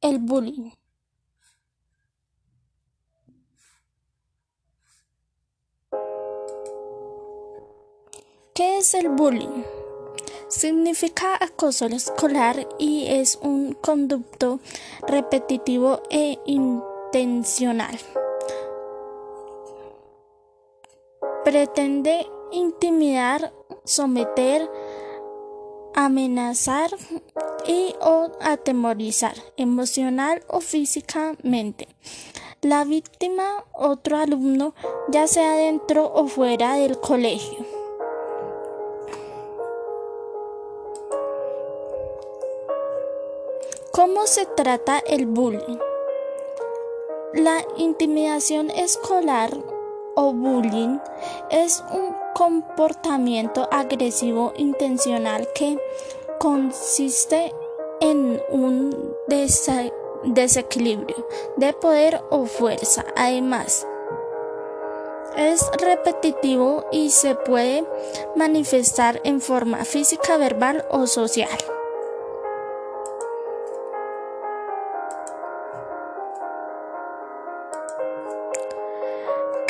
el bullying? ¿Qué es el bullying? Significa acoso escolar y es un conducto repetitivo e intencional. Pretende intimidar, someter, amenazar y o atemorizar emocional o físicamente. La víctima, otro alumno, ya sea dentro o fuera del colegio. ¿Cómo se trata el bullying? La intimidación escolar o bullying es un comportamiento agresivo intencional que consiste en un desequilibrio de poder o fuerza. Además, es repetitivo y se puede manifestar en forma física, verbal o social.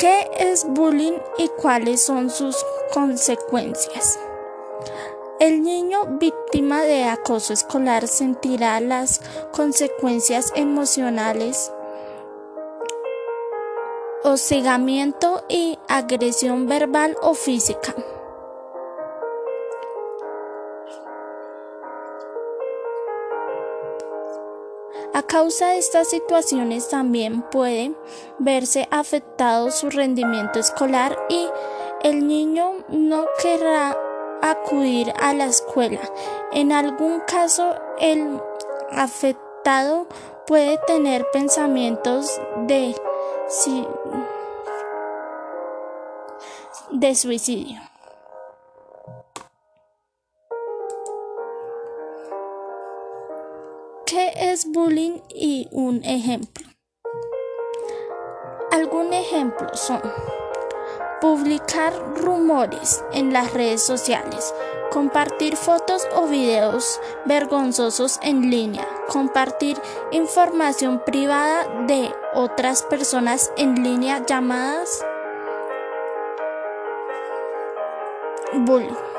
¿Qué es bullying y cuáles son sus consecuencias? El niño víctima de acoso escolar sentirá las consecuencias emocionales, hostigamiento y agresión verbal o física. A causa de estas situaciones también puede verse afectado su rendimiento escolar y el niño no querrá acudir a la escuela. En algún caso, el afectado puede tener pensamientos de, de suicidio. Es bullying y un ejemplo? Algún ejemplo son publicar rumores en las redes sociales, compartir fotos o videos vergonzosos en línea, compartir información privada de otras personas en línea llamadas bullying.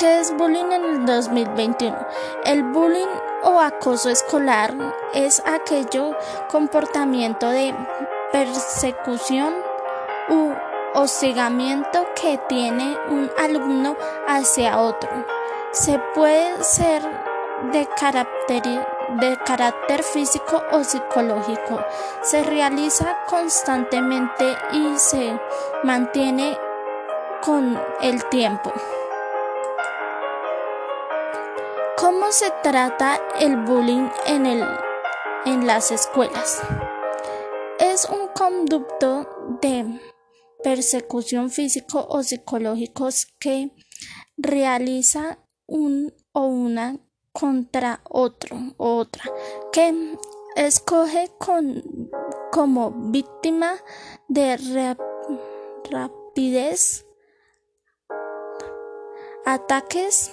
¿Qué es bullying en el 2021? El bullying o acoso escolar es aquello comportamiento de persecución u hostigamiento que tiene un alumno hacia otro. Se puede ser de carácter, de carácter físico o psicológico. Se realiza constantemente y se mantiene con el tiempo. ¿Cómo se trata el bullying en, el, en las escuelas? Es un conducto de persecución físico o psicológico que realiza un o una contra otro o otra que escoge con, como víctima de rapidez ataques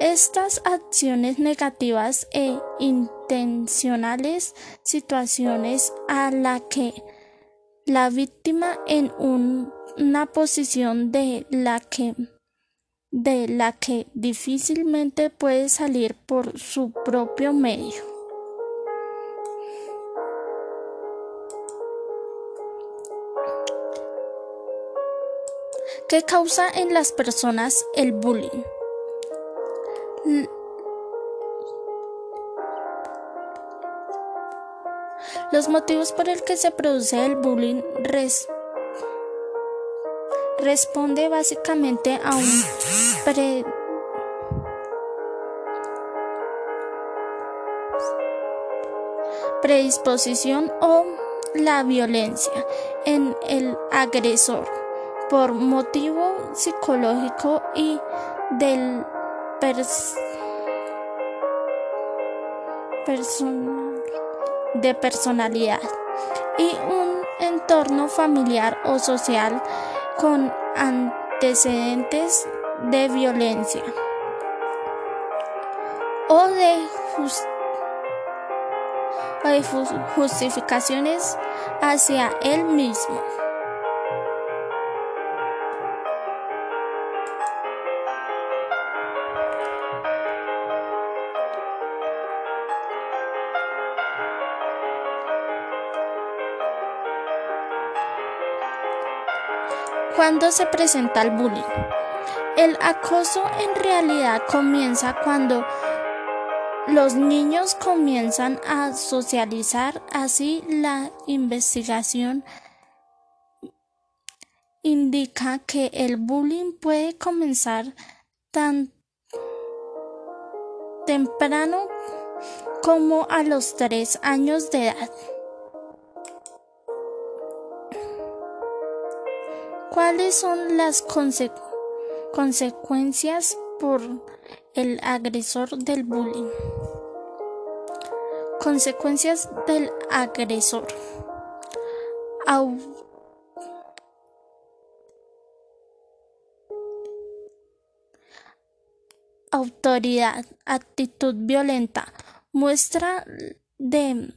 estas acciones negativas e intencionales situaciones a la que la víctima en una posición de la que de la que difícilmente puede salir por su propio medio. ¿Qué causa en las personas el bullying? Los motivos por el que se produce el bullying responde básicamente a un predisposición o la violencia en el agresor por motivo psicológico y del de personalidad y un entorno familiar o social con antecedentes de violencia. o de, justificaciones hacia él mismo. ¿Cuándo se presenta el bullying? El acoso en realidad comienza cuando los niños comienzan a socializar, así la investigación indica que el bullying puede comenzar tan temprano como a los tres años de edad. ¿Cuáles son las consecuencias por el agresor del bullying? Consecuencias del agresor. autoridad, actitud violenta, muestra de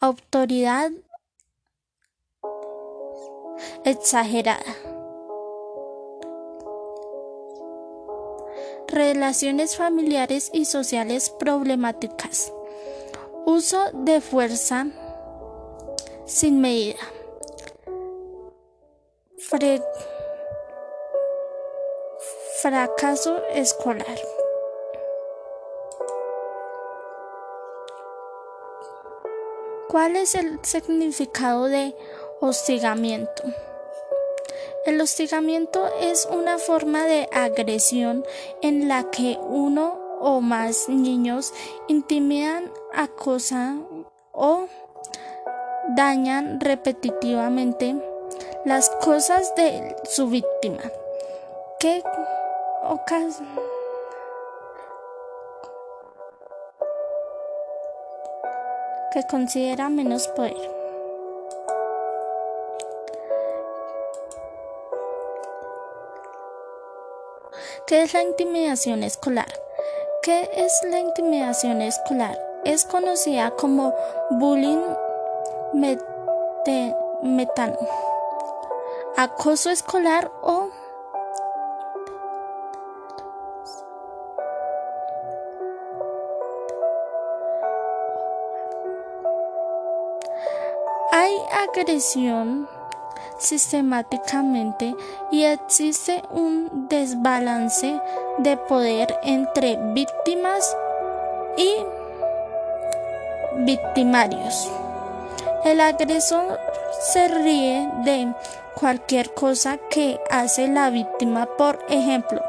autoridad exagerada. Relaciones familiares y sociales problemáticas. Uso de fuerza sin medida. fracaso escolar. ¿Cuál es el significado de hostigamiento? El hostigamiento es una forma de agresión en la que uno o más niños intimidan, acosan o dañan repetitivamente las cosas de su víctima. ¿Qué que considera menos poder. ¿Qué es la intimidación escolar? ¿Qué es la intimidación escolar? Es conocida como bullying metano, acoso escolar o hay agresión sistemáticamente y existe un desbalance de poder entre víctimas y victimarios. El agresor se ríe de cualquier cosa que hace la víctima, por ejemplo,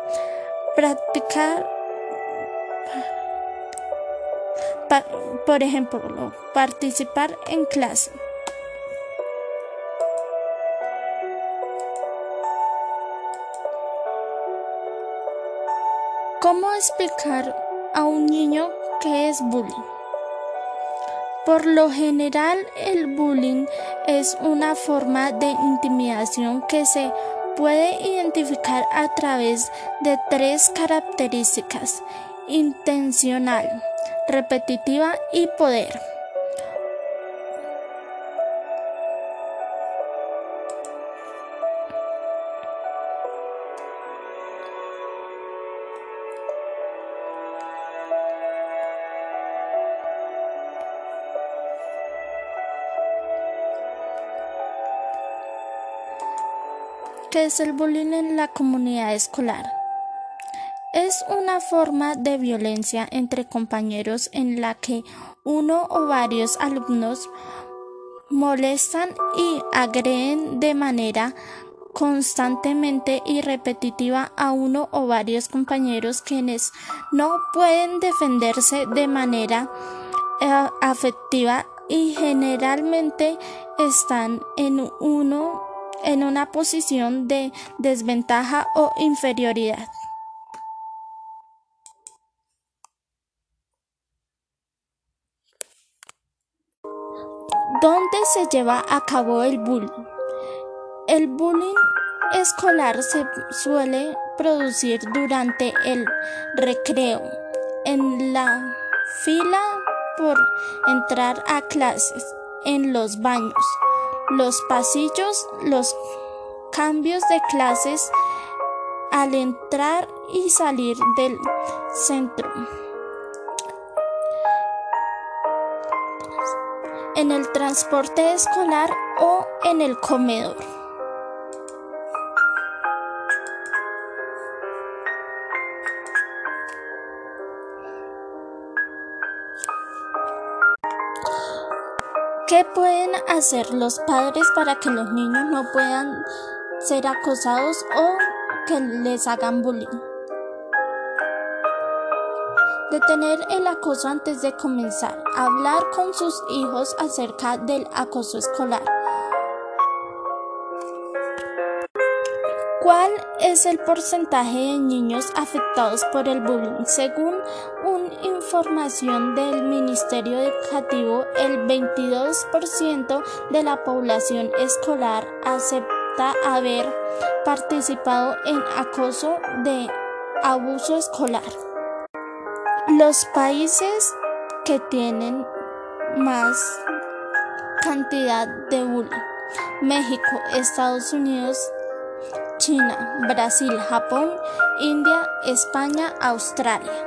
practicar, por ejemplo, participar en clase. Explicar a un niño qué es bullying? Por lo general, el bullying es una forma de intimidación que se puede identificar a través de tres características, intencional, repetitiva y poder. ¿Qué es el bullying en la comunidad escolar? Es una forma de violencia entre compañeros en la que uno o varios alumnos molestan y agreden de manera constantemente y repetitiva a uno o varios compañeros quienes no pueden defenderse de manera eh, afectiva y generalmente están en uno en una posición de desventaja o inferioridad. ¿Dónde se lleva a cabo el bullying? El bullying escolar se suele producir durante el recreo, en la fila por entrar a clases, en los baños, los pasillos, los cambios de clases al entrar y salir del centro. En el transporte escolar o en el comedor. ¿Qué pueden hacer los padres para que los niños no puedan ser acosados o que les hagan bullying? Detener el acoso antes de comenzar. Hablar con sus hijos acerca del acoso escolar. ¿Cuál es el porcentaje de niños afectados por el bullying? Según una información del Ministerio Educativo, el 22% de la población escolar acepta haber participado en acoso de abuso escolar. Los países que tienen más cantidad de bullying. México, Estados Unidos, China, Brasil, Japón, India, España, Australia.